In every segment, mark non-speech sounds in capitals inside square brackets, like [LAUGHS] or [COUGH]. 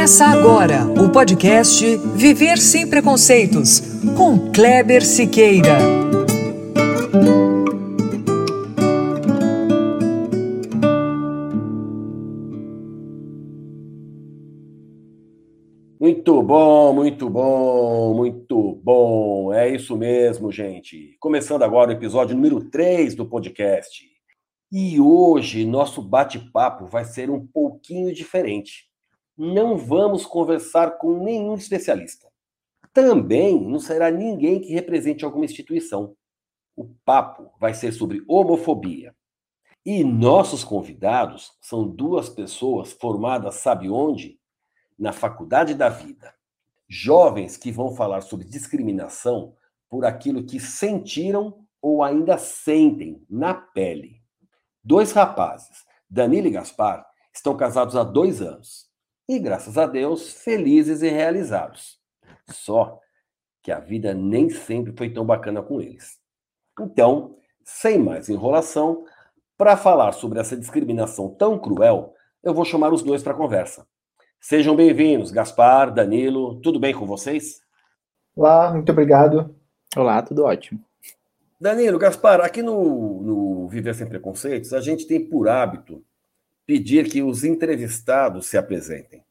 Começa agora o podcast Viver Sem Preconceitos, com Kleber Siqueira. Muito bom, muito bom, muito bom. É isso mesmo, gente. Começando agora o episódio número 3 do podcast. E hoje nosso bate-papo vai ser um pouquinho diferente. Não vamos conversar com nenhum especialista. Também não será ninguém que represente alguma instituição. O papo vai ser sobre homofobia. E nossos convidados são duas pessoas formadas, sabe onde? Na Faculdade da Vida. Jovens que vão falar sobre discriminação por aquilo que sentiram ou ainda sentem na pele. Dois rapazes, Danilo e Gaspar, estão casados há dois anos e, graças a Deus, felizes e realizados. Só que a vida nem sempre foi tão bacana com eles. Então, sem mais enrolação, para falar sobre essa discriminação tão cruel, eu vou chamar os dois para conversa. Sejam bem-vindos, Gaspar, Danilo, tudo bem com vocês? Olá, muito obrigado. Olá, tudo ótimo. Danilo, Gaspar, aqui no, no Viver Sem Preconceitos, a gente tem por hábito pedir que os entrevistados se apresentem.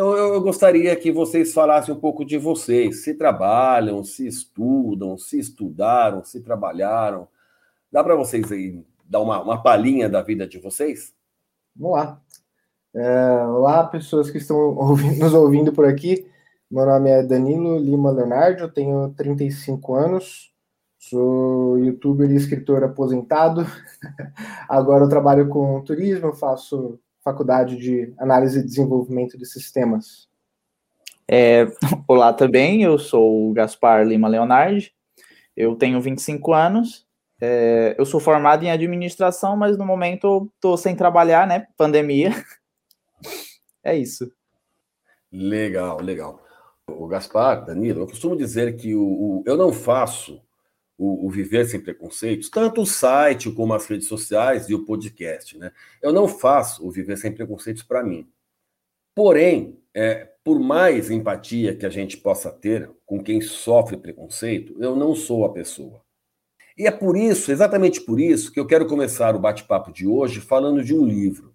Então, eu, gostaria que vocês falassem um pouco de vocês. Se trabalham, se estudam, se estudaram, se trabalharam. Dá para vocês aí dar uma, uma palhinha da vida de vocês? Vamos lá. É, olá, pessoas que estão ouvindo, nos ouvindo por aqui. Meu nome é Danilo Lima Leonardo, tenho 35 anos, Sou youtuber e escritor aposentado. [LAUGHS] Agora eu trabalho com turismo, faço faculdade de análise e desenvolvimento de sistemas. É, olá também, eu sou o Gaspar Lima Leonardi, eu tenho 25 anos, é, eu sou formado em administração, mas no momento estou sem trabalhar, né? Pandemia. [LAUGHS] É isso. Legal, legal. O Gaspar, Danilo, eu costumo dizer que o, o eu não faço o, o, Viver Sem Preconceitos, tanto o site como as redes sociais e o podcast. Né? Eu não faço o Viver Sem Preconceitos para mim. Porém, é, por mais empatia que a gente possa ter com quem sofre preconceito, eu não sou a pessoa. E é por isso, exatamente por isso, que eu quero começar o bate-papo de hoje falando de um livro.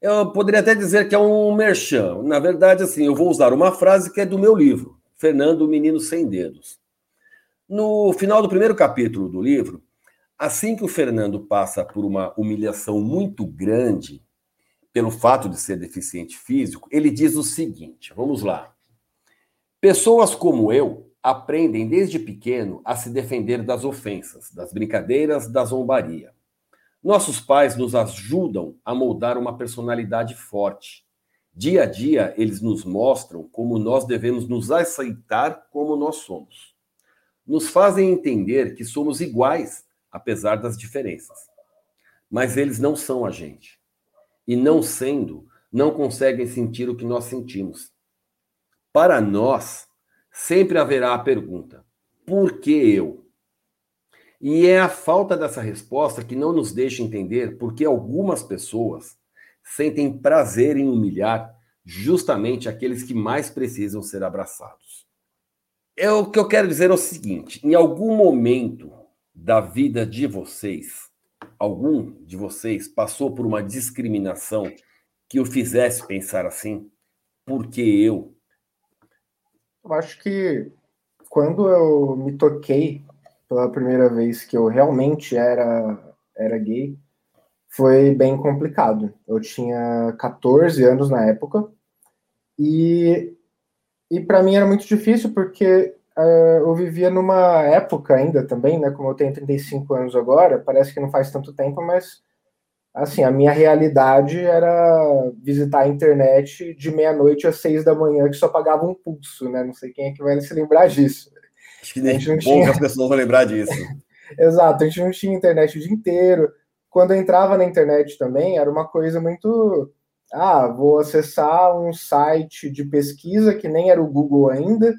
Eu poderia até dizer que é um merchan. Na verdade, assim, eu vou usar uma frase que é do meu livro, Fernando, o Menino Sem Dedos. No final do primeiro capítulo do livro, assim que o Fernando passa por uma humilhação muito grande pelo fato de ser deficiente físico, ele diz o seguinte: vamos lá. Pessoas como eu aprendem desde pequeno a se defender das ofensas, das brincadeiras, da zombaria. Nossos pais nos ajudam a moldar uma personalidade forte. Dia a dia, eles nos mostram como nós devemos nos aceitar como nós somos nos fazem entender que somos iguais, apesar das diferenças. Mas eles não são a gente. E não sendo, não conseguem sentir o que nós sentimos. Para nós, sempre haverá a pergunta: por que eu? E é a falta dessa resposta que não nos deixa entender por que algumas pessoas sentem prazer em humilhar justamente aqueles que mais precisam ser abraçados. É o que eu quero dizer é o seguinte: em algum momento da vida de vocês, algum de vocês passou por uma discriminação que o fizesse pensar assim? Porque eu? Eu acho que quando eu me toquei pela primeira vez que eu realmente era, era gay, foi bem complicado. Eu tinha 14 anos na época e e para mim era muito difícil porque uh, eu vivia numa época ainda também, né? Como eu tenho 35 anos agora, parece que não faz tanto tempo, mas assim, a minha realidade era visitar a internet de meia-noite às seis da manhã, que só pagava um pulso, né? Não sei quem é que vai se lembrar disso. Acho que nem poucas tinha... pessoas vão lembrar disso. [LAUGHS] Exato, a gente não tinha internet o dia inteiro. Quando eu entrava na internet também, era uma coisa muito ah, vou acessar um site de pesquisa que nem era o Google ainda,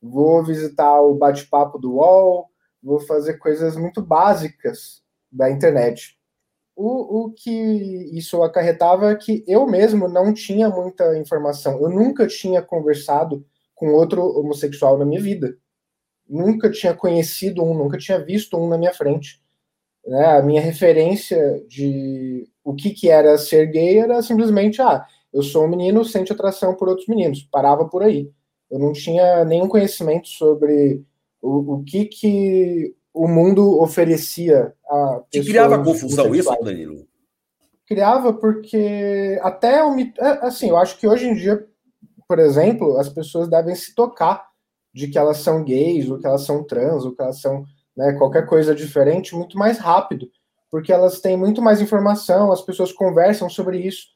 vou visitar o bate-papo do UOL, vou fazer coisas muito básicas da internet. o, o que isso acarretava é que eu mesmo não tinha muita informação. Eu nunca tinha conversado com outro homossexual na minha vida. Nunca tinha conhecido um, nunca tinha visto um na minha frente. Né? A minha referência de o que, que era ser gay era simplesmente, ah, eu sou um menino, sente atração por outros meninos. Parava por aí. Eu não tinha nenhum conhecimento sobre o, o que, que o mundo oferecia a Te criava confusão isso, Danilo? Criava porque até o é, assim, eu acho que hoje em dia, por exemplo, as pessoas devem se tocar de que elas são gays, ou que elas são trans, ou que elas são né, qualquer coisa diferente muito mais rápido, porque elas têm muito mais informação, as pessoas conversam sobre isso.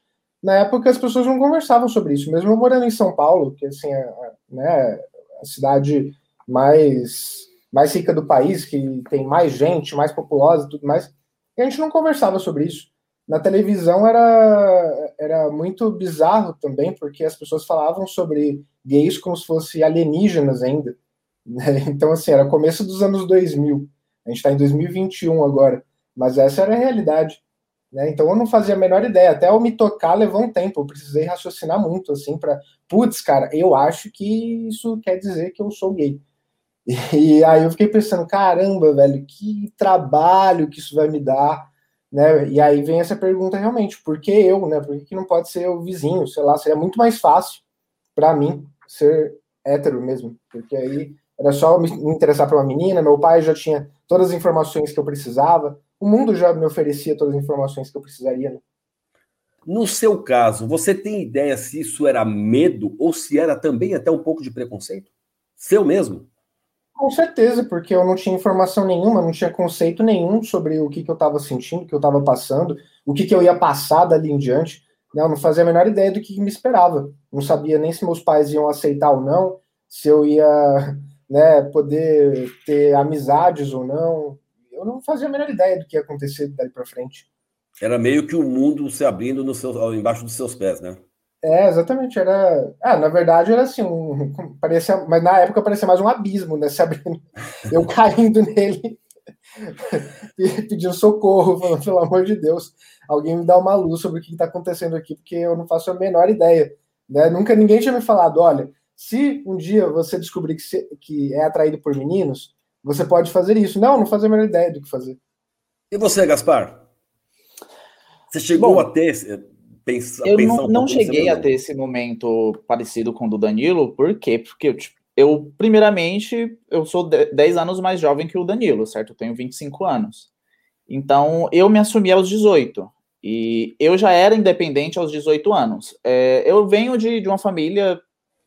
Na época as pessoas não conversavam sobre isso, mesmo eu morando em São Paulo, que assim é, é né, a cidade mais mais rica do país, que tem mais gente, mais populosa tudo mais, e a gente não conversava sobre isso. Na televisão era, era muito bizarro também, porque as pessoas falavam sobre gays como se fossem alienígenas ainda. Né? [LAUGHS] Então, assim, era começo dos anos 2000. A gente está em 2021 agora, mas essa era a realidade. Né? Então eu não fazia a menor ideia. Até eu me tocar levou um tempo. Eu precisei raciocinar muito, assim, para. Putz, cara, eu acho que isso quer dizer que eu sou gay. [LAUGHS] E aí eu fiquei pensando, caramba, velho, que trabalho que isso vai me dar, né? E aí vem essa pergunta realmente, por que eu, né? Por que não pode ser o vizinho? Sei lá, seria muito mais fácil para mim ser hétero mesmo, porque aí era só me interessar por uma menina, meu pai já tinha todas as informações que eu precisava, o mundo já me oferecia todas as informações que eu precisaria. Né? No seu caso, você tem ideia se isso era medo ou se era também até um pouco de preconceito? Seu mesmo? Com certeza, porque eu não tinha informação nenhuma, não tinha conceito nenhum sobre o que, que eu estava sentindo, o que eu estava passando, o que, que eu ia passar dali em diante. Né? Eu não fazia a menor ideia do que, que me esperava. Não sabia nem se meus pais iam aceitar ou não, se eu ia né, poder ter amizades ou não. Eu não fazia a menor ideia do que ia acontecer dali para frente. Era meio que o mundo se abrindo no seu, embaixo dos seus pés, né? É, exatamente. Era. Ah, na verdade era assim, um... parecia, mas na época parecia mais um abismo, né? Se abrindo, [LAUGHS] eu caindo nele, [LAUGHS] pedindo socorro, falando, pelo amor de Deus, alguém me dá uma luz sobre o que está acontecendo aqui, porque eu não faço a menor ideia. Né? Nunca ninguém tinha me falado, olha, se um dia você descobrir que, se, que é atraído por meninos, você pode fazer isso. Não, não fazia a menor ideia do que fazer. E você, Gaspar? Você chegou Bom, a ter pensa, eu não, um não cheguei a ter esse momento parecido com o do Danilo, por quê? Porque eu, tipo, eu, primeiramente, eu sou 10 anos mais jovem que o Danilo, certo? Eu tenho 25 anos. Então, eu me assumi aos 18. E eu já era independente aos 18 anos. É, eu venho de, de uma família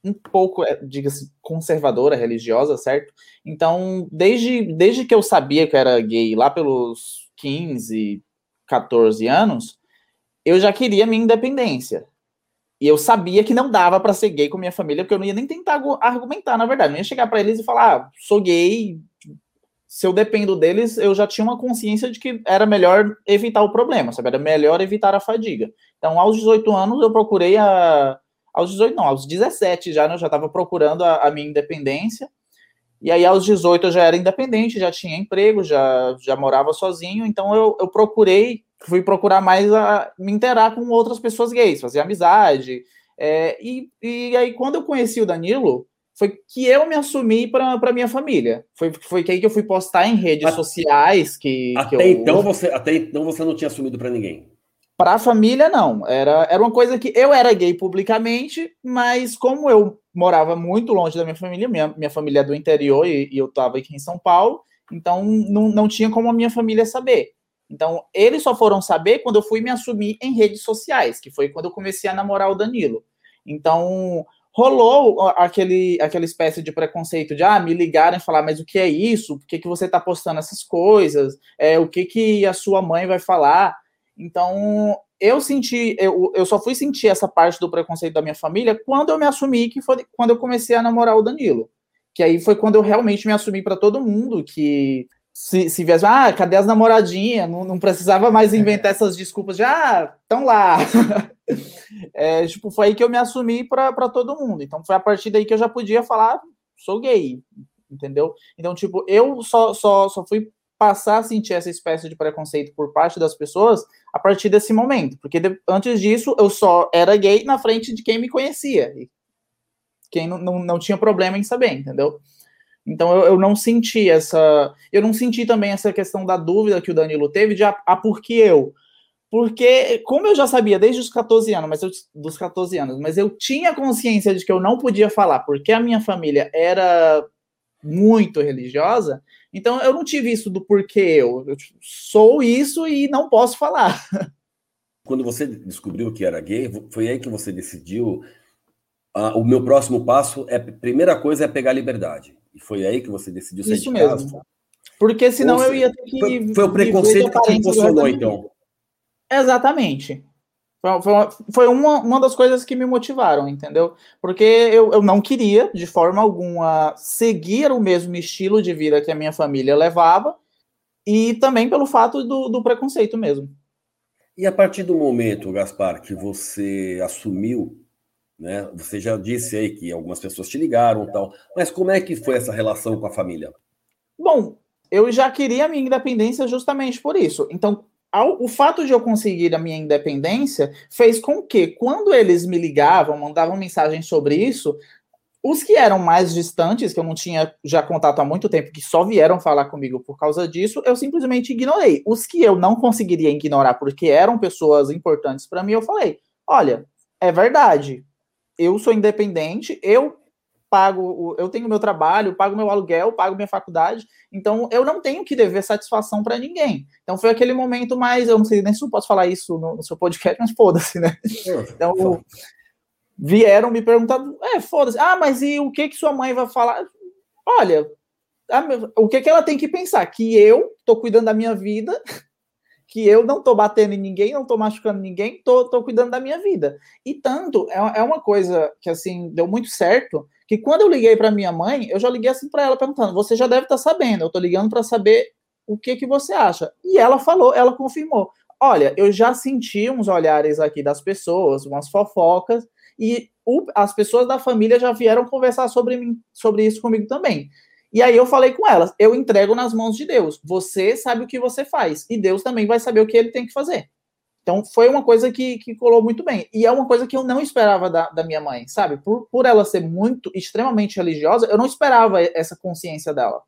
um pouco, é, diga-se, conservadora, religiosa, certo? Então, desde, desde que eu sabia que eu era gay, lá pelos 15, 14 anos, eu já queria minha independência. E eu sabia que não dava para ser gay com minha família, porque eu não ia nem tentar argumentar, na verdade. Eu não ia chegar para eles e falar, ah, sou gay. Se eu dependo deles, eu já tinha uma consciência de que era melhor evitar o problema, sabe? Era melhor evitar a fadiga. Então, aos 18 anos, eu procurei a. Aos 18, não, aos 17 já, né, eu já estava procurando a, a minha independência. E aí, aos 18, eu já era independente, já tinha emprego, já, já morava sozinho. Então, eu, eu procurei fui procurar mais a me interar com outras pessoas gays, fazer amizade. É, e, e aí, quando eu conheci o Danilo, foi que eu me assumi para minha família. Foi, foi que aí que eu fui postar em redes até, sociais que. Até, que eu, então você, até então você não tinha assumido para ninguém. Para a família, não. Era, era uma coisa que eu era gay publicamente, mas como eu morava muito longe da minha família, minha, minha família é do interior e, e eu estava aqui em São Paulo, então não, não tinha como a minha família saber. Então, eles só foram saber quando eu fui me assumir em redes sociais, que foi quando eu comecei a namorar o Danilo. Então, rolou aquele, aquela espécie de preconceito de ah, me ligarem e falar, mas o que é isso? Por que, que você está postando essas coisas? É, o que, que a sua mãe vai falar? Então, eu senti, eu, eu só fui sentir essa parte do preconceito da minha família quando eu me assumi, que foi quando eu comecei a namorar o Danilo. Que aí foi quando eu realmente me assumi para todo mundo que se, se viesse, ah, cadê as namoradinhas? Não, não precisava mais inventar [LAUGHS] essas desculpas de, ah, estão lá. [LAUGHS] é, tipo, foi aí que eu me assumi para todo mundo. Então, foi a partir daí que eu já podia falar, sou gay, entendeu? Então, tipo, eu só, só, só fui passar a sentir essa espécie de preconceito por parte das pessoas a partir desse momento, porque de, antes disso eu só era gay na frente de quem me conhecia, quem não, não, não tinha problema em saber, entendeu? Então eu, eu, não senti essa. Eu não senti também essa questão da dúvida que o Danilo teve de a, ah, a por que eu. Porque, como eu já sabia desde os 14 anos, mas eu, dos 14 anos, mas eu tinha consciência de que eu não podia falar porque a minha família era muito religiosa, então eu não tive isso do porquê eu. Eu sou isso e não posso falar. [LAUGHS] Quando você descobriu que era gay, foi aí que você decidiu. Ah, o meu próximo passo é primeira coisa é pegar liberdade. E foi aí que você decidiu sair Isso de casa? mesmo. Porque senão eu ia ter que. Foi, foi o preconceito que te impulsionou, então. Exatamente. Foi, foi uma, uma das coisas que me motivaram, entendeu? Porque eu, eu não queria, de forma alguma, seguir o mesmo estilo de vida que a minha família levava, e também pelo fato do, do preconceito mesmo. E a partir do momento, Gaspar, que você assumiu né? Você já disse aí que algumas pessoas te ligaram tal, mas como é que foi essa relação com a família? Bom, eu já queria a minha independência justamente por isso. Então, ao, o fato de eu conseguir a minha independência fez com que, quando eles me ligavam, mandavam mensagens sobre isso, os que eram mais distantes, que eu não tinha já contato há muito tempo, que só vieram falar comigo por causa disso, eu simplesmente ignorei. Os que eu não conseguiria ignorar porque eram pessoas importantes para mim, eu falei: olha, é verdade, eu sou independente, eu pago, eu tenho meu trabalho, pago meu aluguel, pago minha faculdade, então eu não tenho que dever satisfação para ninguém. Então foi aquele momento mais, eu não sei nem se eu posso falar isso no, no seu podcast, mas foda-se, né? Então vieram me perguntar, é, foda-se, ah, mas e o que que sua mãe vai falar? Olha, o que que ela tem que pensar? Que eu tô cuidando da minha vida [LAUGHS] que eu não tô batendo em ninguém, não tô machucando ninguém, tô, tô cuidando da minha vida. E tanto, é, é uma coisa que, assim, deu muito certo, que quando eu liguei para minha mãe, eu já liguei assim para ela perguntando, você já deve estar tá sabendo, eu tô ligando para saber o que que você acha. E ela falou, ela confirmou, olha, eu já senti uns olhares aqui das pessoas, umas fofocas, e o, as pessoas da família já vieram conversar sobre, mim, sobre isso comigo também. E aí eu falei com elas: eu entrego nas mãos de Deus. Você sabe o que você faz. E Deus também vai saber o que ele tem que fazer. Então foi uma coisa que, que colou muito bem. E é uma coisa que eu não esperava da, da minha mãe, sabe? Por, por ela ser muito, extremamente religiosa, eu não esperava essa consciência dela.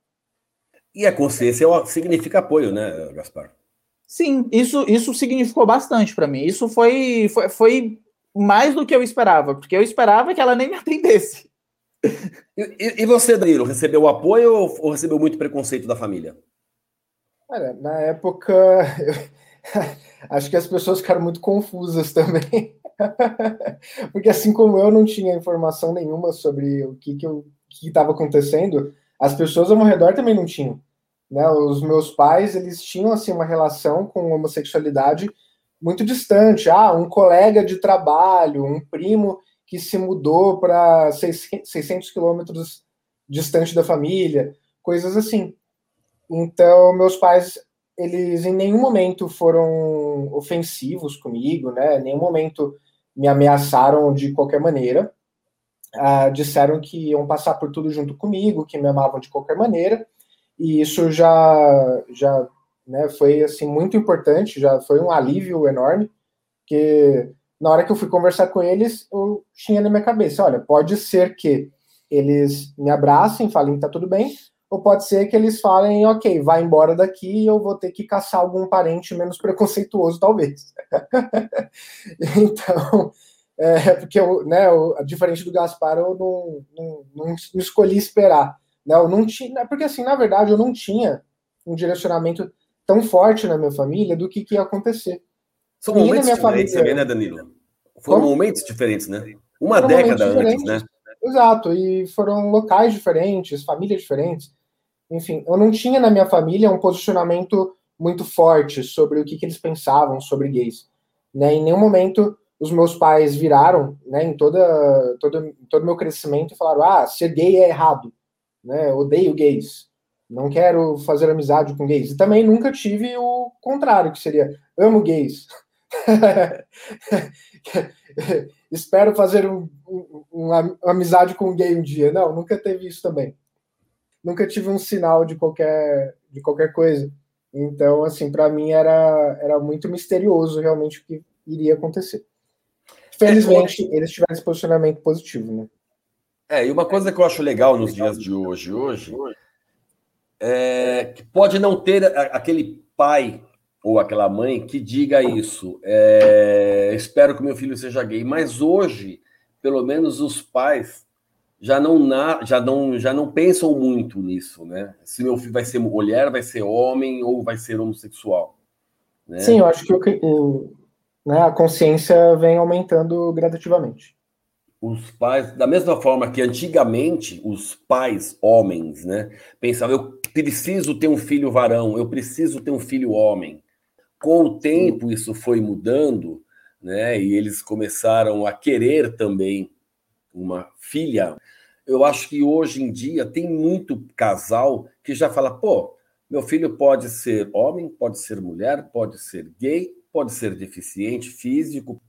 E a consciência significa apoio, né, Gaspar? Sim, isso, isso significou bastante para mim. Isso foi, foi, foi mais do que eu esperava, porque eu esperava que ela nem me [LAUGHS] atendesse. E, e, você, Danilo, recebeu apoio ou, ou, recebeu muito preconceito da família? Olha, na época, [LAUGHS] eu, acho que as pessoas ficaram muito confusas [LAUGHS] também. Porque assim como eu não tinha informação nenhuma sobre o que estava acontecendo, as pessoas ao meu redor também não tinham. Né? Os meus pais, eles tinham assim uma relação com homossexualidade muito distante. Ah, um colega de trabalho, um primo que se mudou para 600 quilômetros distante da família, coisas assim. Então, meus pais, eles em nenhum momento foram ofensivos comigo, né? Em nenhum momento me ameaçaram de qualquer maneira. Ah, disseram que iam passar por tudo junto comigo, que me amavam de qualquer maneira. E isso já, já né, foi assim muito importante, já foi um alívio enorme, que na hora que eu fui conversar com eles, eu tinha na minha cabeça, olha, pode ser que eles me abracem, falem que tá tudo bem, ou pode ser que eles falem, ok, vai embora daqui e eu vou ter que caçar algum parente menos preconceituoso, talvez. [LAUGHS] então, é, porque eu, né, eu, diferente do Gaspar, eu não, não, não, escolhi esperar. Né, eu não tinha, porque assim, na verdade, eu não tinha um direcionamento tão forte na minha família do que, que ia acontecer. São momentos diferentes família... também, né, Danilo? Foram Como? momentos diferentes, né? Uma foram década antes, né? Exato, e foram locais diferentes, famílias diferentes. Enfim, eu não tinha na minha família um posicionamento muito forte sobre o que, que eles pensavam sobre gays. Né? Em nenhum momento os meus pais viraram, né, em toda, todo todo meu crescimento e falaram: "Ah, ser gay é errado", né? Odeio gays. Não quero fazer amizade com gays. E também nunca tive o contrário, que seria amo gays. [LAUGHS] Espero fazer um, um, uma amizade com um gay um dia. Não, nunca teve isso também. Nunca tive um sinal de qualquer, de qualquer coisa. Então, assim, para mim era, era muito misterioso realmente o que iria acontecer. Felizmente, é, eles tiveram esse posicionamento positivo, né? É, e uma coisa que eu acho legal nos dias de hoje, hoje, é que pode não ter aquele pai ou aquela mãe que diga isso. É, espero que meu filho seja gay, mas hoje, pelo menos os pais já não, na, já não já não pensam muito nisso, né? Se meu filho vai ser mulher, vai ser homem ou vai ser homossexual. Né? Sim, eu acho que o, né, a consciência vem aumentando gradativamente. Os pais, da mesma forma que antigamente os pais homens, né, pensavam eu preciso ter um filho varão, eu preciso ter um filho homem. Com o tempo isso foi mudando, né, e eles começaram a querer também uma filha eu acho que hoje em dia tem muito casal que já fala, pô, meu filho pode ser homem, pode ser mulher, pode ser gay, pode ser deficiente físico.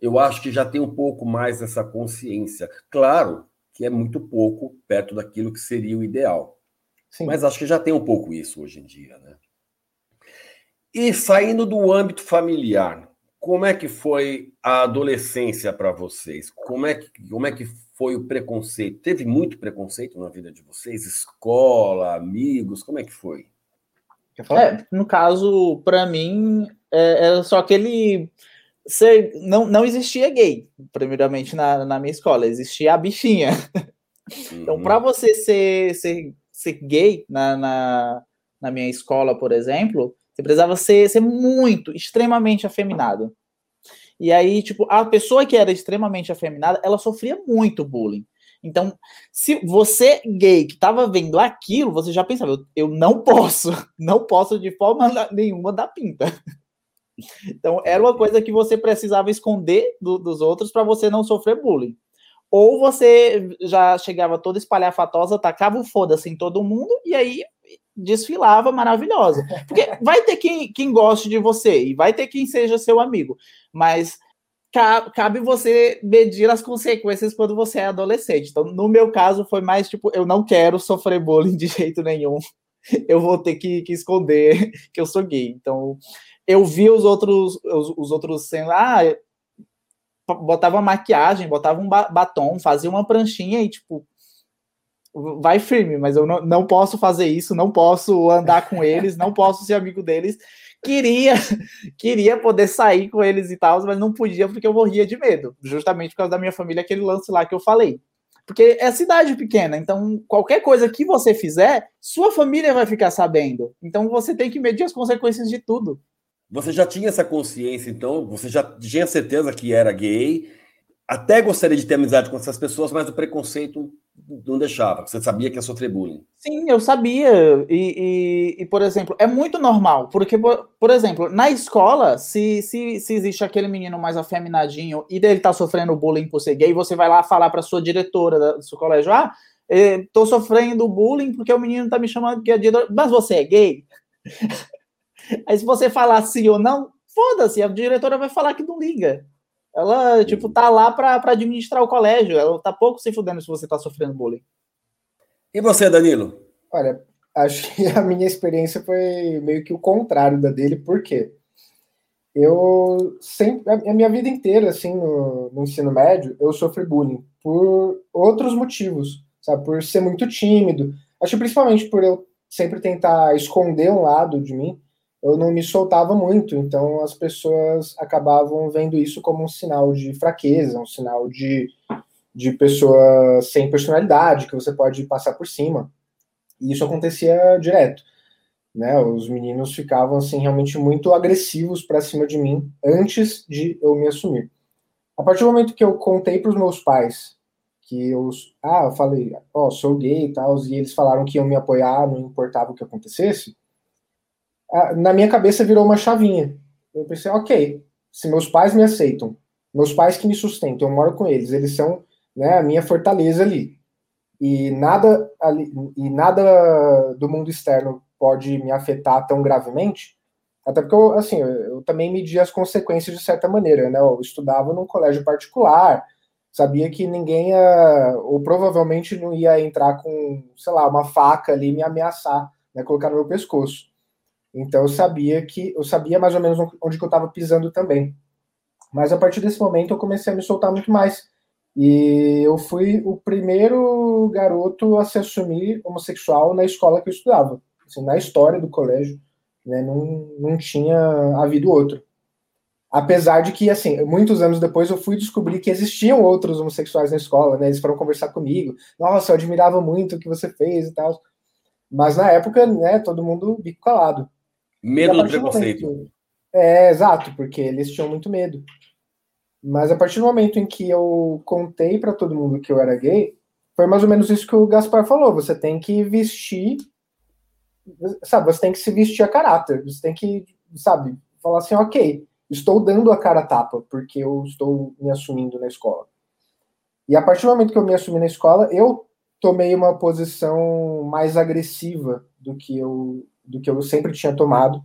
Eu acho que já tem um pouco mais essa consciência. Claro que é muito pouco perto daquilo que seria o ideal. Sim. Mas acho que já tem um pouco isso hoje em dia, né? E saindo do âmbito familiar, como é que foi a adolescência para vocês? Como é que, como é que foi o preconceito? Teve muito preconceito na vida de vocês? Escola, amigos, como é que foi? É, no caso, para mim, é, era só aquele. Ser, não, não existia gay, primeiramente, na, na minha escola, existia a bichinha. Uhum. Então, para você ser, ser, ser gay na, na, na minha escola, por exemplo, você precisava ser, ser muito, extremamente afeminado. E aí, tipo, a pessoa que era extremamente afeminada, ela sofria muito bullying. Então, se você gay que estava vendo aquilo, você já pensava, eu, eu não posso, [LAUGHS] não posso de forma nenhuma dar pinta. [LAUGHS] Então, era uma coisa que você precisava esconder do, dos outros para você não sofrer bullying. Ou você já chegava toda espalhafatosa, tacava o foda-se em todo mundo, e aí desfilava maravilhosa. Porque vai ter quem, quem goste de você e vai ter quem seja seu amigo, mas cabe você medir as consequências quando você é adolescente. Então, no meu caso, foi mais tipo, eu não quero sofrer bullying de jeito nenhum. Eu vou ter que, que esconder que eu sou gay. Então, eu vi os outros, os, os outros sendo, ah, botava maquiagem, botava um batom, fazia uma pranchinha e, tipo, vai firme, mas eu não, não posso fazer isso, não posso andar com eles, não posso ser amigo deles. Queria, queria poder sair com eles e tal, mas não podia porque eu morria de medo, justamente por causa da minha família, aquele lance lá que eu falei. Porque é cidade pequena, então qualquer coisa que você fizer, sua família vai ficar sabendo. Então você tem que medir as consequências de tudo. Você já tinha essa consciência, então? Você já tinha certeza que era gay? Até gostaria de ter amizade com essas pessoas, mas o preconceito não deixava, você sabia que ia sofrer bullying. Sim, eu sabia. E, e, e, por exemplo, é muito normal, porque, por, exemplo, na escola, se, se, se existe aquele menino mais afeminadinho e ele tá sofrendo bullying por ser gay, você vai lá falar para sua diretora do seu colégio: ah, tô sofrendo bullying porque o menino tá me chamando que é diretor, mas você é gay? [LAUGHS] Aí se você falar sim ou não, foda-se, a diretora vai falar que não liga. Ela, tipo, tá lá para administrar o colégio. Ela tá pouco se fudendo se você tá sofrendo bullying. E você, Danilo? Olha, acho que a minha experiência foi meio que o contrário da dele, por quê? Eu sempre, a minha vida inteira, assim, no, no ensino médio, eu sofri bullying por outros motivos, sabe? Por ser muito tímido. Acho principalmente por eu sempre tentar esconder um lado de mim eu não me soltava muito, então as pessoas acabavam vendo isso como um sinal de fraqueza, um sinal de, de pessoa sem personalidade, que você pode passar por cima. E isso acontecia direto. Né? Os meninos ficavam assim realmente muito agressivos para cima de mim antes de eu me assumir. A partir do momento que eu contei para os meus pais que eu, ah, eu falei, ó, oh, sou gay e tal, e eles falaram que iam me apoiar, não importava o que acontecesse, na minha cabeça virou uma chavinha. Eu pensei, ok, se meus pais me aceitam, meus pais que me sustentam, eu moro com eles, eles são né, a minha fortaleza ali. E nada, ali, e nada do mundo externo pode me afetar tão gravemente. Até porque eu, assim, eu, eu também media as consequências de certa maneira, né? Eu estudava num colégio particular, sabia que ninguém ia, ou provavelmente não ia entrar com, sei lá, uma faca ali e me ameaçar, né, colocar no meu pescoço. Então eu sabia que eu sabia mais ou menos onde que eu estava pisando também. Mas a partir desse momento eu comecei a me soltar muito mais. E eu fui o primeiro garoto a se assumir homossexual na escola que eu estudava. Assim, na história do colégio, né, não, não tinha havido outro. Apesar de que, assim, muitos anos depois eu fui descobrir que existiam outros homossexuais na escola, né? Eles foram conversar comigo. Nossa, eu admirava muito o que você fez e tal. Mas na época, né, todo mundo bico calado. Medo do preconceito. Momento, é, exato, porque eles tinham muito medo. Mas a partir do momento em que eu contei para todo mundo que eu era gay, foi mais ou menos isso que o Gaspar falou. Você tem que vestir, sabe? Você tem que se vestir a caráter. Você tem que, sabe, falar assim, ok, estou dando a cara a tapa porque eu estou me assumindo na escola. E a partir do momento que eu me assumi na escola, eu tomei uma posição mais agressiva do que eu do que eu sempre tinha tomado,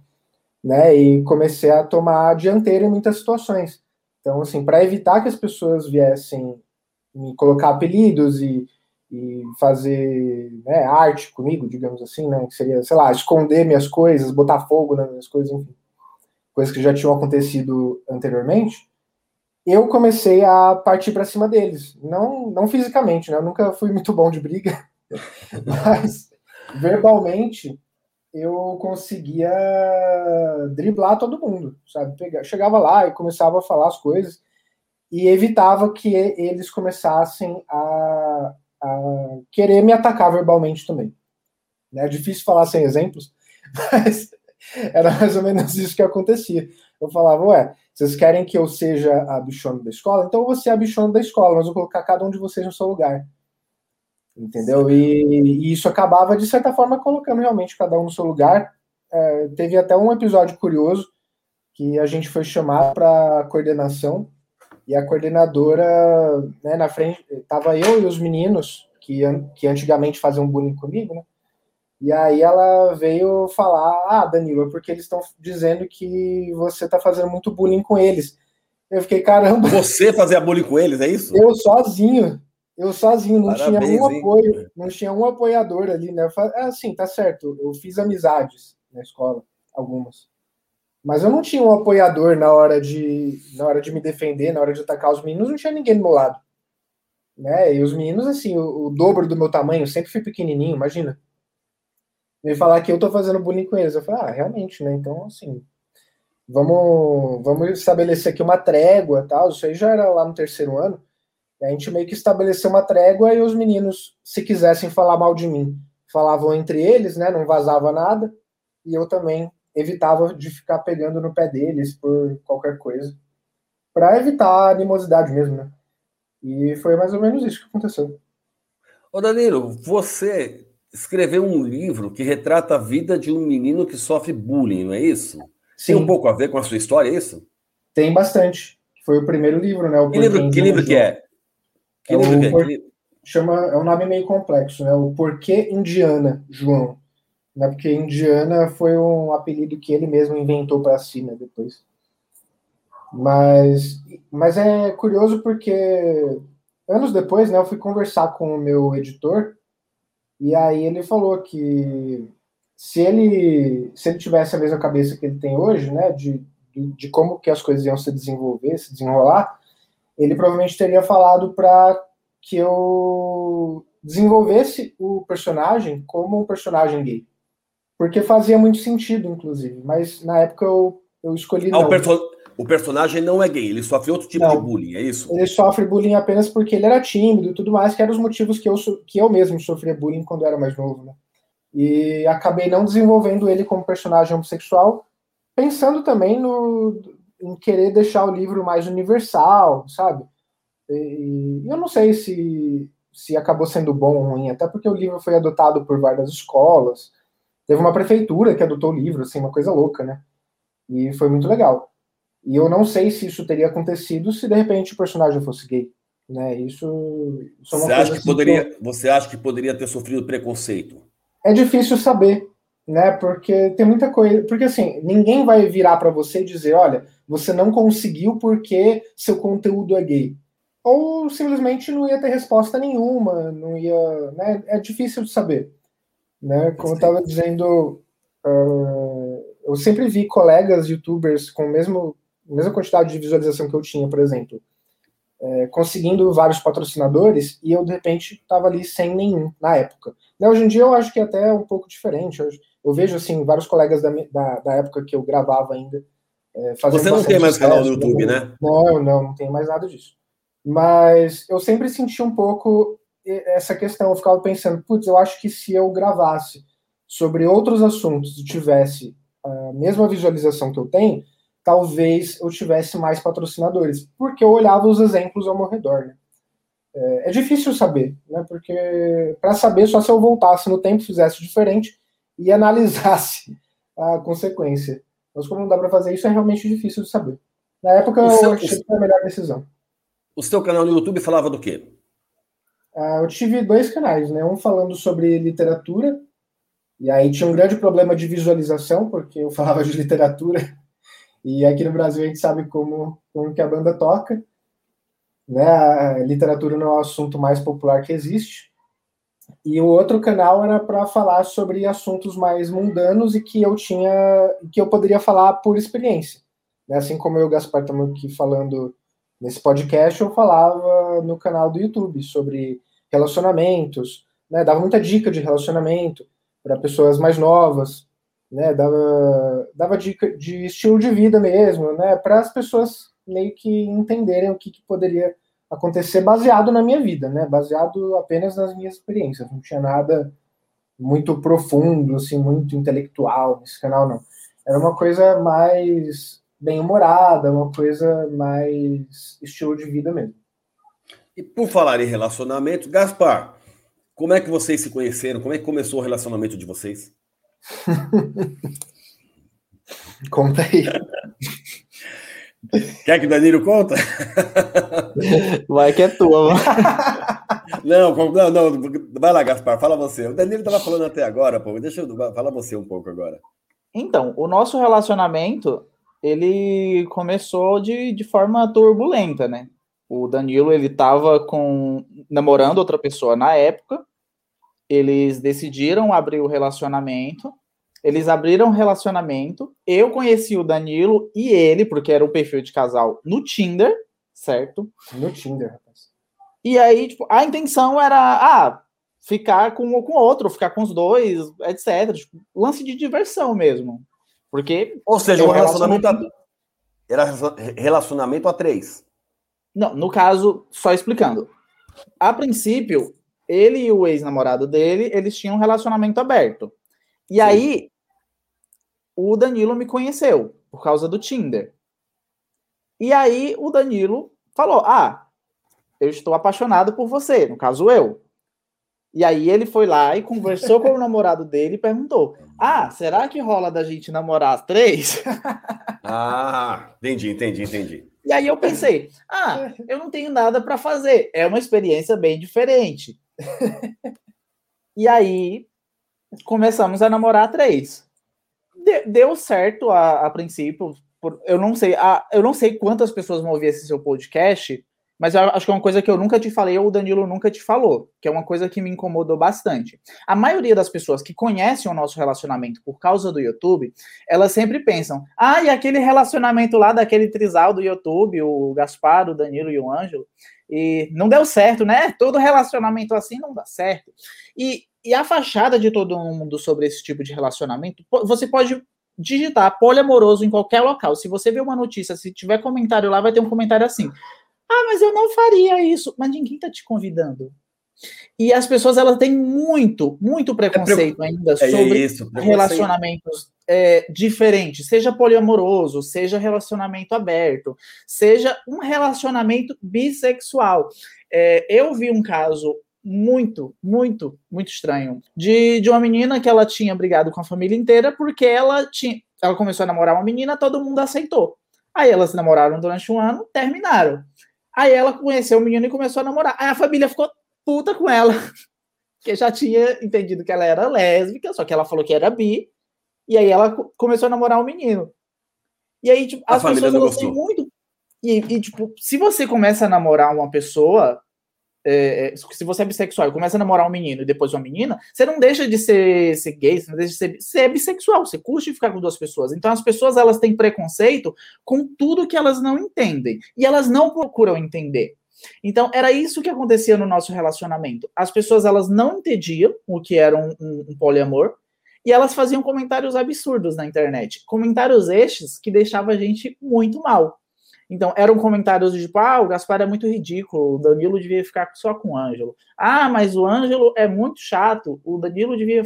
né? E comecei a tomar a dianteira em muitas situações. Então, assim, para evitar que as pessoas viessem me colocar apelidos e, e fazer né, arte comigo, digamos assim, né? Que seria, sei lá, esconder minhas coisas, botar fogo nas minhas coisas, enfim. Coisas que já tinham acontecido anteriormente. Eu comecei a partir para cima deles. Não, não fisicamente, né? Eu nunca fui muito bom de briga. [LAUGHS] Mas verbalmente eu conseguia driblar todo mundo, sabe? Chegava lá e começava a falar as coisas e evitava que eles começassem a, a querer me atacar verbalmente também. Né? É difícil falar sem exemplos, [LAUGHS] mas era mais ou menos isso que acontecia. Eu falava, ué, vocês querem que eu seja a bichona da escola? Então eu vou ser a bichona da escola, mas vou colocar cada um de vocês no seu lugar entendeu? E, e, isso acabava, de certa forma, colocando realmente cada um no seu lugar. É, teve até um episódio curioso que a gente foi chamado para coordenação e a coordenadora, né, na frente, tava eu e os meninos que, que antigamente faziam bullying comigo, né? E aí ela veio falar, ah, Danilo, é porque eles estão dizendo que você está fazendo muito bullying com eles. Eu fiquei, caramba. Você fazia bullying com eles, é isso? Eu sozinho. Eu sozinho, não Parabéns, tinha um hein? apoio, não tinha um apoiador ali, né? É assim, tá certo, eu fiz amizades na escola, algumas. Mas eu não tinha um apoiador na hora de, na hora de me defender, na hora de atacar os meninos, não tinha ninguém do meu lado. Né? E os meninos, assim, o, o dobro do meu tamanho, sempre fui pequenininho, imagina. Me falar que eu tô fazendo bullying com eles. Eu falei, ah, realmente, né? Então, assim, vamos, vamos estabelecer aqui uma trégua tal. Isso aí já era lá no terceiro ano. A gente meio que estabeleceu uma trégua e os meninos, se quisessem falar mal de mim, falavam entre eles, né? Não vazava nada. E eu também evitava de ficar pegando no pé deles por qualquer coisa, para evitar a animosidade mesmo, né? E foi mais ou menos isso que aconteceu. Ô Danilo, você escreveu um livro que retrata a vida de um menino que sofre bullying, não é isso? Sim. Tem um pouco a ver com a sua história, é isso? Tem bastante. Foi o primeiro livro, né? O que livro, que, livro que é? Que é livro o, que é? Chama, é um nome meio complexo, né? O Porquê Indiana, João. Né? Porque Indiana foi um apelido que ele mesmo inventou para si, né? Depois. Mas, mas é curioso porque anos depois, né? Eu fui conversar com o meu editor e aí ele falou que se ele se ele tivesse a mesma cabeça que ele tem hoje, né? De, de, de como que as coisas iam se desenvolver, se desenrolar, ele provavelmente teria falado para que eu desenvolvesse o personagem como um personagem gay. Porque fazia muito sentido, inclusive. Mas na época eu, eu escolhi. Ah, não. O, perso o, personagem não é gay, ele sofre outro tipo não. de bullying, é isso? Ele sofre bullying apenas porque ele era tímido e tudo mais, que eram os motivos que eu, que eu mesmo sofria bullying quando eu era mais novo, né? E acabei não desenvolvendo ele como personagem homossexual, pensando também no, em querer deixar o livro mais universal, sabe? E, eu não sei se, se acabou sendo bom ou ruim, até porque o livro foi adotado por várias escolas. Teve uma prefeitura que adotou o livro, assim, uma coisa louca, né? E foi muito legal. E eu não sei se isso teria acontecido se de repente o personagem fosse gay. Né? Isso, isso é você, acha que assim poderia, que você acha que poderia ter sofrido preconceito? É difícil saber, né? Porque tem muita coisa. Porque assim, ninguém vai virar para você e dizer: olha, você não conseguiu porque seu conteúdo é gay. Ou simplesmente não ia ter resposta nenhuma, não ia. Né? É difícil de saber. Né? Como eu estava dizendo, uh, eu sempre vi colegas youtubers com a mesma quantidade de visualização que eu tinha, por exemplo, é, conseguindo vários patrocinadores e eu, de repente, estava ali sem nenhum na época. Né, hoje em dia eu acho que é até um pouco diferente. Eu vejo, assim, vários colegas da, da, da, época que eu gravava ainda. É, Você não tem mais canal no YouTube, né? né? Não, não, não tem mais nada disso. Mas eu sempre senti um pouco essa questão. Eu ficava pensando, putz, eu acho que se eu gravasse sobre outros assuntos e tivesse a mesma visualização que eu tenho, talvez eu tivesse mais patrocinadores, porque eu olhava os exemplos ao meu redor. Né? É, é difícil saber, né? Porque para saber só se eu voltasse no tempo, fizesse diferente e analisasse [LAUGHS] a consequência. Mas como não dá para fazer isso, é realmente difícil de saber. Na época, o eu seu, achei que foi a melhor decisão. O seu canal no YouTube falava do quê? Uh, eu tive dois canais, né? Um falando sobre literatura, e aí tinha um grande problema de visualização, porque eu falava de [LAUGHS] literatura, e aqui no Brasil a gente sabe como, como que a banda toca. Né? A literatura não é o assunto mais popular que existe. E o outro canal era para falar sobre assuntos mais mundanos e que eu tinha, que eu poderia falar por experiência. Né? Assim como eu Gaspar estamos aqui falando nesse podcast, eu falava no canal do YouTube sobre relacionamentos, né? dava muita dica de relacionamento para pessoas mais novas, né? dava, dava dica de estilo de vida mesmo, né? para as pessoas meio que entenderem o que, que poderia acontecer baseado na minha vida, né? Baseado apenas nas minhas experiências. Não tinha nada muito profundo, assim, muito intelectual nesse canal, não. Era uma coisa mais bem-humorada, uma coisa mais estilo de vida mesmo. E por falar em relacionamento, Gaspar, como é que vocês se conheceram? Como é que começou o relacionamento de vocês? [LAUGHS] Conta aí. [LAUGHS] Quer que o Danilo conta? Vai que é tua, mano. [LAUGHS] Não, não, não, vai lá, Gaspar, fala você. O Danilo estava falando até agora, pô. Deixa eu falar você um pouco agora. Então, o nosso relacionamento, ele começou de, de forma turbulenta, né? O Danilo, ele estava com namorando outra pessoa na época. Eles decidiram abrir o relacionamento eles abriram um relacionamento. Eu conheci o Danilo e ele, porque era um perfil de casal, no Tinder, certo? No Tinder, rapaz. E aí, tipo, a intenção era, ah, ficar com um ou com outro, ficar com os dois, etc. Tipo, lance de diversão mesmo. Porque. Ou seja, um relacionamento. A... Era relacionamento a três. Não, no caso, só explicando. A princípio, ele e o ex-namorado dele, eles tinham um relacionamento aberto. E Sim. aí, o Danilo me conheceu por causa do Tinder. E aí o Danilo falou: Ah, eu estou apaixonado por você, no caso eu. E aí ele foi lá e conversou com o namorado [LAUGHS] dele e perguntou: Ah, será que rola da gente namorar três? [LAUGHS] Ah, entendi, entendi, entendi. E aí eu pensei: Ah, eu não tenho nada para fazer. É uma experiência bem diferente. [LAUGHS] e aí começamos a namorar três deu certo a, a princípio. Por, eu não sei, a, eu não sei quantas pessoas vão ouvir esse seu podcast, mas acho que é uma coisa que eu nunca te falei ou o Danilo nunca te falou, que é uma coisa que me incomodou bastante. A maioria das pessoas que conhecem o nosso relacionamento por causa do YouTube, elas sempre pensam: ah, e aquele relacionamento lá daquele trisal do YouTube, o Gaspar, o Danilo e o Ângelo, e não deu certo, né? Todo relacionamento assim não dá certo. E e a fachada de todo mundo sobre esse tipo de relacionamento, você pode digitar poliamoroso em qualquer local. Se você vê uma notícia, se tiver comentário lá, vai ter um comentário assim: Ah, mas eu não faria isso. Mas ninguém tá te convidando. E as pessoas elas têm muito, muito é preconceito é, ainda sobre é isso, relacionamentos é, diferentes, seja poliamoroso, seja relacionamento aberto, seja um relacionamento bissexual. É, eu vi um caso muito, muito, muito estranho. De, de uma menina que ela tinha brigado com a família inteira porque ela tinha. Ela começou a namorar uma menina, todo mundo aceitou. Aí elas namoraram durante um ano, terminaram. Aí ela conheceu o menino e começou a namorar. Aí a família ficou puta com ela, [LAUGHS] que já tinha entendido que ela era lésbica, só que ela falou que era bi. E aí ela começou a namorar o um menino. E aí, tipo, as pessoas têm muito. E, e, tipo, se você começa a namorar uma pessoa, é, é, se você é bissexual e começa a namorar um menino e depois uma menina, você não deixa de ser, ser gay, você não deixa de ser, ser bissexual, você curte ficar com duas pessoas. Então as pessoas elas têm preconceito com tudo que elas não entendem e elas não procuram entender. Então era isso que acontecia no nosso relacionamento. As pessoas elas não entendiam o que era um, um, um poliamor e elas faziam comentários absurdos na internet, comentários estes que deixavam a gente muito mal. Então, eram comentários de tipo, ah, o Gaspar é muito ridículo, o Danilo devia ficar só com o Ângelo. Ah, mas o Ângelo é muito chato, o Danilo devia.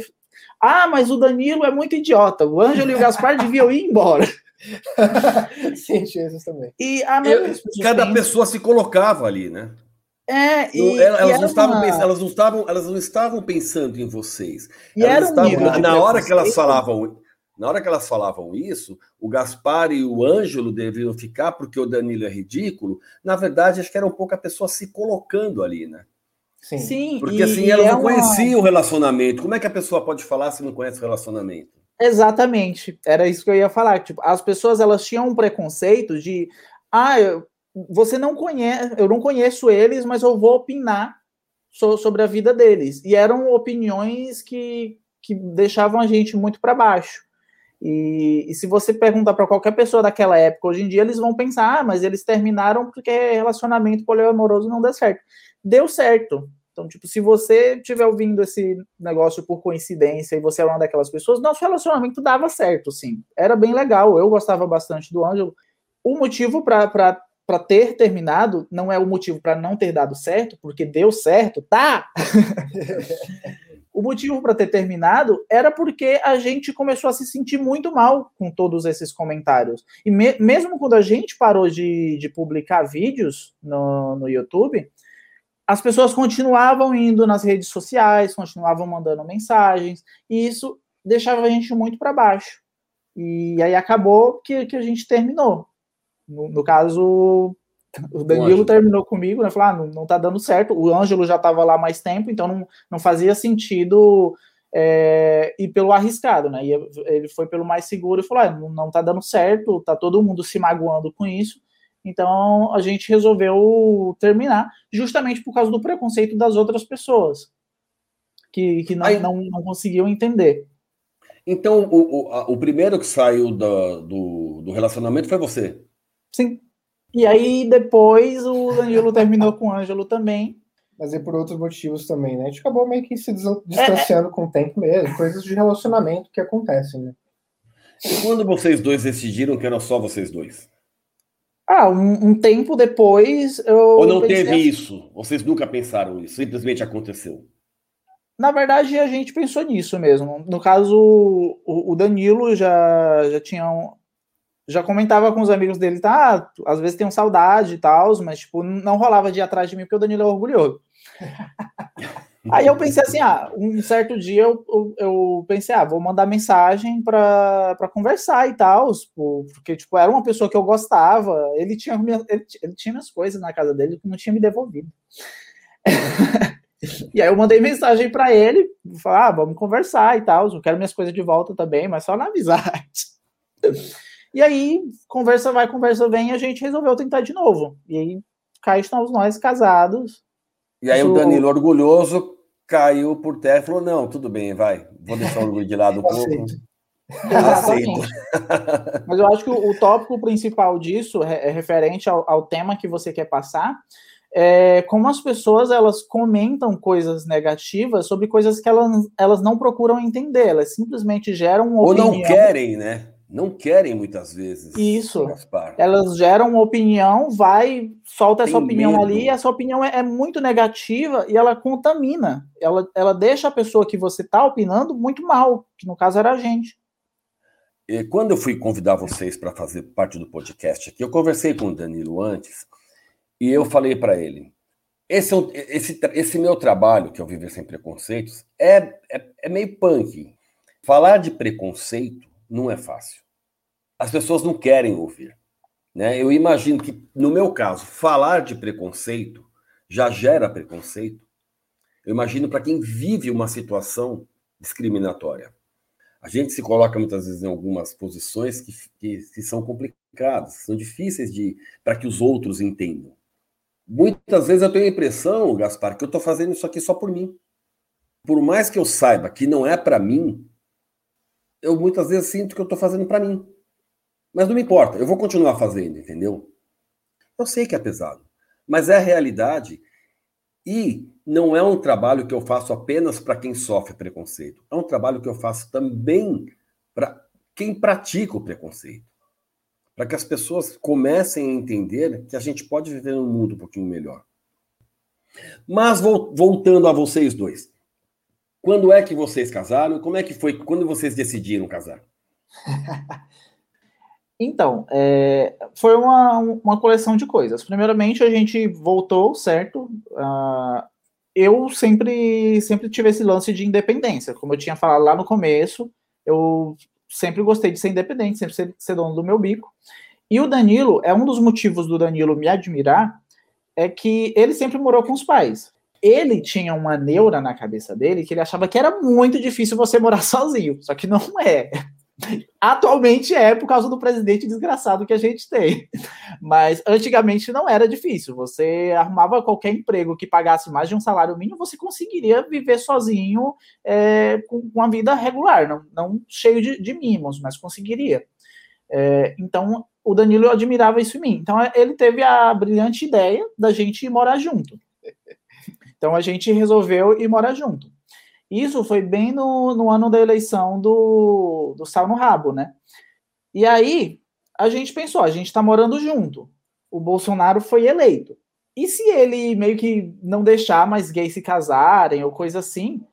Ah, mas o Danilo é muito idiota, o Ângelo e o Gaspar deviam ir embora. [LAUGHS] Sim, isso também. E a Eu, cada pessoa se colocava ali, né? É, e, elas, e não estavam uma... elas, não estavam, elas não estavam pensando em vocês. E elas estavam, um na hora que elas falavam, na hora que elas falavam isso, o Gaspar e o Ângelo deveriam ficar porque o Danilo é ridículo. Na verdade, acho que era um pouco a pessoa se colocando ali, né? Sim. Sim porque assim, ela é não conhecia uma... o relacionamento. Como é que a pessoa pode falar se não conhece o relacionamento? Exatamente. Era isso que eu ia falar. Tipo, as pessoas elas tinham um preconceito de ah, eu, você não conhece, eu não conheço eles, mas eu vou opinar so, sobre a vida deles. E eram opiniões que, que deixavam a gente muito para baixo. E, e, se você perguntar para qualquer pessoa daquela época, hoje em dia eles vão pensar, ah, mas eles terminaram porque relacionamento poliamoroso não deu certo. Deu certo. Então, tipo, se você estiver ouvindo esse negócio por coincidência e você é uma daquelas pessoas, nosso relacionamento dava certo, sim. Era bem legal, eu gostava bastante do Ângelo. O motivo para ter terminado não é o motivo para não ter dado certo, porque deu certo, tá? [LAUGHS] O motivo para ter terminado era porque a gente começou a se sentir muito mal com todos esses comentários. E me, mesmo quando a gente parou de, de publicar vídeos no, no YouTube, as pessoas continuavam indo nas redes sociais, continuavam mandando mensagens, e isso deixava a gente muito para baixo. E aí acabou que, que a gente terminou. No, no caso, [LAUGHS] o Danilo terminou comigo, né? Falou, ah, não, não tá dando certo. O Ângelo já estava lá mais tempo, então não, não fazia sentido é, ir pelo arriscado, né? E ele foi pelo mais seguro e falou: ah, não, não tá dando certo, tá todo mundo se magoando com isso. Então a gente resolveu terminar, justamente por causa do preconceito das outras pessoas, que, que não, Aí, não, não conseguiam entender. Então, o, o, a, o primeiro que saiu do, do, do relacionamento foi você? Sim. E aí depois o Danilo terminou com o Ângelo também. Mas é por outros motivos também, né? A gente acabou meio que se distanciando é, é. com o tempo mesmo, coisas de relacionamento que acontecem, né? E quando vocês dois decidiram que eram só vocês dois? Ah, um, um tempo depois eu. Ou não teve assim, isso? Vocês nunca pensaram nisso? Simplesmente aconteceu? Na verdade, a gente pensou nisso mesmo. No caso, o, o Danilo já, já tinha um, já comentava com os amigos dele, tá? Às vezes tem um saudade e tal, mas tipo, não rolava de ir atrás de mim porque o Danilo é orgulhoso. [LAUGHS] Aí eu pensei assim, ah, um certo dia eu, eu, eu pensei, ah, vou mandar mensagem para conversar e tal, porque tipo, era uma pessoa que eu gostava, ele tinha, ele, ele tinha minhas coisas na casa dele que não tinha me devolvido. [LAUGHS] e aí eu mandei mensagem para ele, falar, ah, vamos conversar e tal, eu quero minhas coisas de volta também, mas só na amizade. E aí, conversa vai, conversa vem, e a gente resolveu tentar de novo. E aí, cá estamos nós casados. E aí, o Danilo, orgulhoso, caiu por terra e falou: Não, tudo bem, vai, vou deixar o orgulho de lado um [LAUGHS] pouco. Aceito. Mas eu acho que o, o tópico principal disso é, é referente ao, ao, tema que você quer passar. É como as pessoas elas comentam coisas negativas sobre coisas que elas, elas não procuram entender, elas simplesmente geram uma Ou opinião. não querem, né? Não querem muitas vezes. Isso. Elas geram uma opinião, vai, solta Tem essa opinião medo. ali, e essa opinião é, é, muito negativa e ela contamina. Ela, ela deixa a pessoa que você está opinando muito mal, que no caso era a gente. E quando eu fui convidar vocês para fazer parte do podcast aqui, eu conversei com o Danilo antes e eu falei para ele: esse, é esse, esse meu trabalho, que é o Viver Sem Preconceitos, é, é, é meio punk. Falar de preconceito não é fácil. As pessoas não querem ouvir. Né? Eu imagino que, no meu caso, falar de preconceito já gera preconceito. Eu imagino para quem vive uma situação discriminatória. A gente se coloca muitas vezes em algumas posições que, que, que são complicadas, são difíceis de para que os outros entendam. Muitas vezes eu tenho a impressão, Gaspar, que eu estou fazendo isso aqui só por mim. Por mais que eu saiba que não é para mim, eu muitas vezes sinto que eu estou fazendo para mim. Mas não me importa, eu vou continuar fazendo, entendeu? Eu sei que é pesado, mas é a realidade. E não é um trabalho que eu faço apenas para quem sofre preconceito. É um trabalho que eu faço também para quem pratica o preconceito para que as pessoas comecem a entender que a gente pode viver num mundo um pouquinho melhor. Mas voltando a vocês dois, quando é que vocês casaram? Como é que foi? Quando vocês decidiram casar? [LAUGHS] Então, é, foi uma, uma coleção de coisas. Primeiramente, a gente voltou, certo? Uh, eu sempre, sempre tive esse lance de independência. Como eu tinha falado lá no começo, eu sempre gostei de ser independente, sempre ser, ser dono do meu bico. E o Danilo, é um dos motivos do Danilo me admirar, é que ele sempre morou com os pais. Ele tinha uma neura na cabeça dele que ele achava que era muito difícil você morar [LAUGHS] sozinho. Só que não é. Atualmente é por causa do presidente desgraçado que a gente tem. Mas antigamente não era difícil. Você arrumava qualquer emprego que pagasse mais de um salário mínimo, você conseguiria viver sozinho é, com uma vida regular, não, não cheio de, de mimos, mas conseguiria. É, então o Danilo admirava isso em mim. Então ele teve a brilhante ideia da gente morar junto. Então a gente resolveu ir morar junto. Isso foi bem no, no ano da eleição do, do Sal no Rabo, né? E aí a gente pensou, a gente está morando junto. O Bolsonaro foi eleito. E se ele meio que não deixar mais gays se casarem ou coisa assim,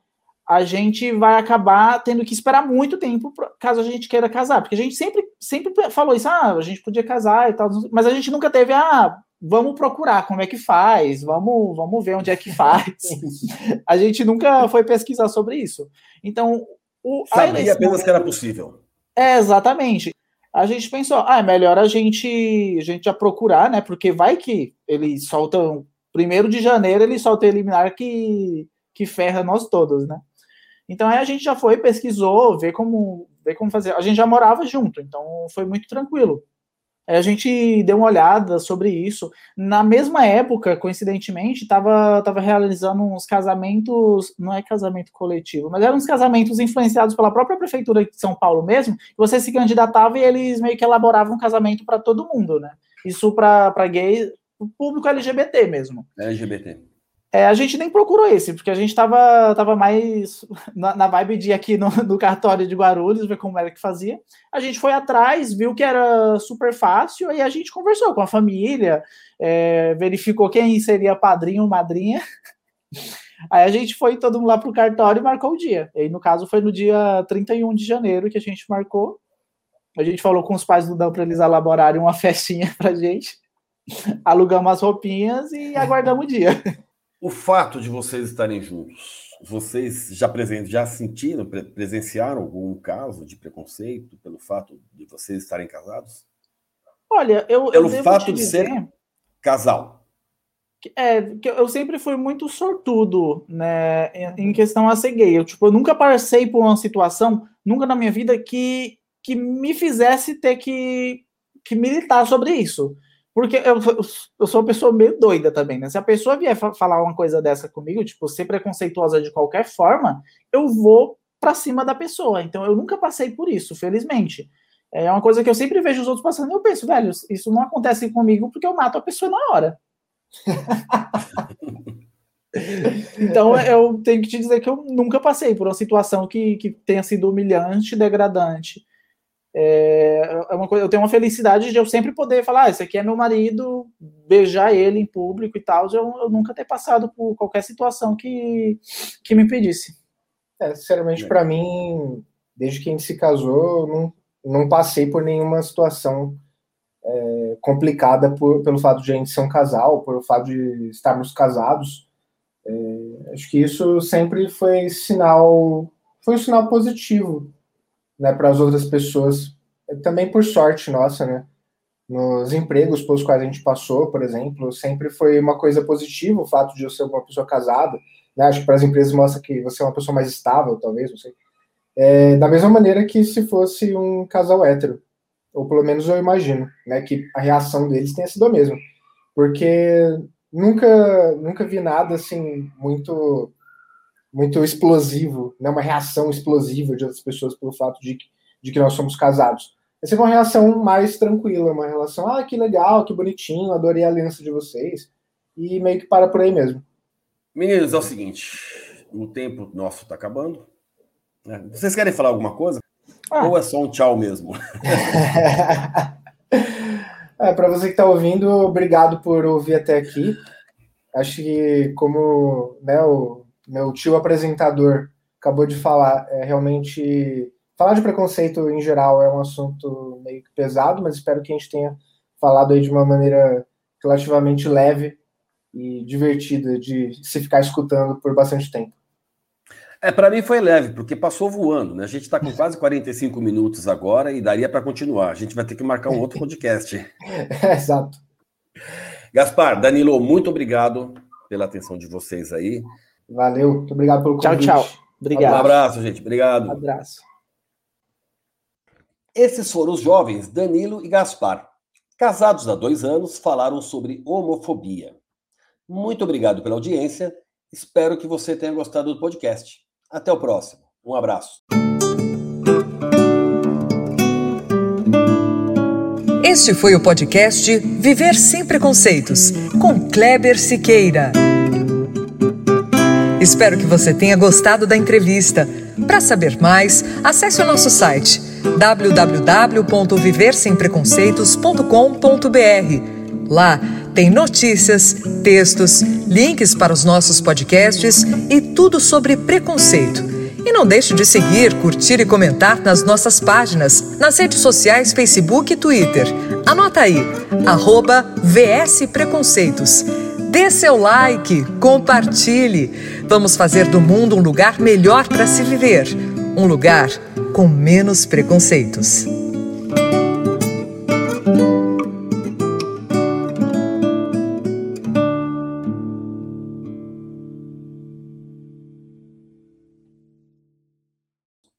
a gente vai acabar tendo que esperar muito tempo caso a gente queira casar. Porque a gente sempre, sempre falou isso, ah, a gente podia casar e tal, mas a gente nunca teve, ah, vamos procurar como é que faz, vamos, vamos ver onde é que faz. [LAUGHS] a gente nunca foi pesquisar sobre isso. Então, o, sabia eleição... apenas que era possível. É, exatamente. A gente pensou, ah, é melhor a gente, a gente já procurar, né? Porque vai que eles soltam, primeiro de janeiro, eles soltam eliminar que, que ferra nós todos, né? Então aí a gente já foi, pesquisou, ver como, ver como fazer. A gente já morava junto, então foi muito tranquilo. A gente deu uma olhada sobre isso. Na mesma época, coincidentemente, estava tava realizando uns casamentos, não é casamento coletivo, mas eram uns casamentos influenciados pela própria prefeitura de São Paulo mesmo, você se candidatava e eles meio que elaboravam um casamento para todo mundo, né? Isso para gay, o público LGBT mesmo. LGBT. É, a gente nem procurou esse, porque a gente estava tava mais [LAUGHS] na, na, vibe de aqui no, no, cartório de Guarulhos, ver como era que fazia. A gente foi atrás, viu que era super fácil, e a gente conversou com a família, é, verificou quem seria padrinho ou madrinha. [LAUGHS] Aí a gente foi todo mundo lá pro cartório e marcou o dia. E aí, no caso, foi no dia 31 de janeiro que a gente marcou. A gente falou com os pais do Dão para eles elaborarem uma [LAUGHS] festinha pra gente. Alugamos as roupinhas e aguardamos o dia. O fato de vocês estarem juntos, vocês já, já sentiram, presenciaram algum caso de preconceito pelo fato de vocês estarem casados? Olha, eu. Pelo eu fato de ser casal. É, que eu sempre fui muito sortudo, né, em questão a ser gay. Eu, tipo, eu nunca passei por uma situação, nunca na minha vida, que, que me fizesse ter que, que militar sobre isso. Porque eu, eu sou uma pessoa meio doida também, né? Se a pessoa vier falar uma coisa dessa comigo, tipo, ser preconceituosa de qualquer forma, eu vou para cima da pessoa. Então, eu nunca passei por isso, felizmente. É uma coisa que eu sempre vejo os outros passando e eu penso, velho, isso não acontece comigo porque eu mato a pessoa na hora. [LAUGHS] então, eu tenho que te dizer que eu nunca passei por uma situação que, que tenha sido humilhante, degradante. É, é uma coisa, eu tenho uma felicidade de eu sempre poder falar, ah, esse aqui é meu marido, beijar ele em público e tal, eu, eu nunca ter passado por qualquer situação que, que me impedisse. É, sinceramente, para mim, desde que a gente se casou, não, não passei por nenhuma situação é, complicada por, pelo fato de a gente ser um casal, pelo fato de estarmos casados. É, acho que isso sempre foi sinal, foi um sinal positivo né, para as outras pessoas, também por sorte nossa, né? Nos empregos pelos quais a gente passou, por exemplo, sempre foi uma coisa positiva o fato de eu ser uma pessoa casada. Né? Acho que para as empresas mostra que você é uma pessoa mais estável, talvez, não sei. É, da mesma maneira que se fosse um casal hétero, ou pelo menos eu imagino, né, que a reação deles tenha sido a mesma. Porque nunca, nunca vi nada assim muito muito explosivo, né? uma reação explosiva de outras pessoas pelo fato de, de que nós somos casados. É sempre uma reação mais tranquila, uma relação, ah, que legal, que bonitinho, adorei a aliança de vocês, e meio que para por aí mesmo. Meninos, é o seguinte, o tempo nosso está acabando. Né? Vocês querem falar alguma coisa? Ah. Ou é só um tchau mesmo? [LAUGHS] [LAUGHS] é, para você que está ouvindo, obrigado por ouvir até aqui. Acho que, como né, o meu tio apresentador acabou de falar, é realmente. Falar de preconceito em geral é um assunto meio que pesado, mas espero que a gente tenha falado aí de uma maneira relativamente leve e divertida de se ficar escutando por bastante tempo. É, para mim foi leve, porque passou voando, né? A gente está com quase 45 minutos agora e daria para continuar. A gente vai ter que marcar um outro podcast. é, [LAUGHS] exato. Gaspar, Danilo, muito obrigado pela atenção de vocês aí. Valeu, muito obrigado pelo convite. Tchau, tchau. Obrigado. Um abraço, gente. Obrigado. Um abraço. Esses foram os jovens Danilo e Gaspar. Casados há dois anos, falaram sobre homofobia. Muito obrigado pela audiência. Espero que você tenha gostado do podcast. Até o próximo. Um abraço. Este foi o podcast Viver Sem Preconceitos, com Kleber Siqueira. Espero que você tenha gostado da entrevista. Para saber mais, acesse o nosso site www.viversempreconceitos.com.br. Lá tem notícias, textos, links para os nossos podcasts e tudo sobre preconceito. E não deixe de seguir, curtir e comentar nas nossas páginas, nas redes sociais Facebook e Twitter. Anota aí, arroba VS Preconceitos. Dê seu like, compartilhe. Vamos fazer do mundo um lugar melhor para se viver. Um lugar com menos preconceitos.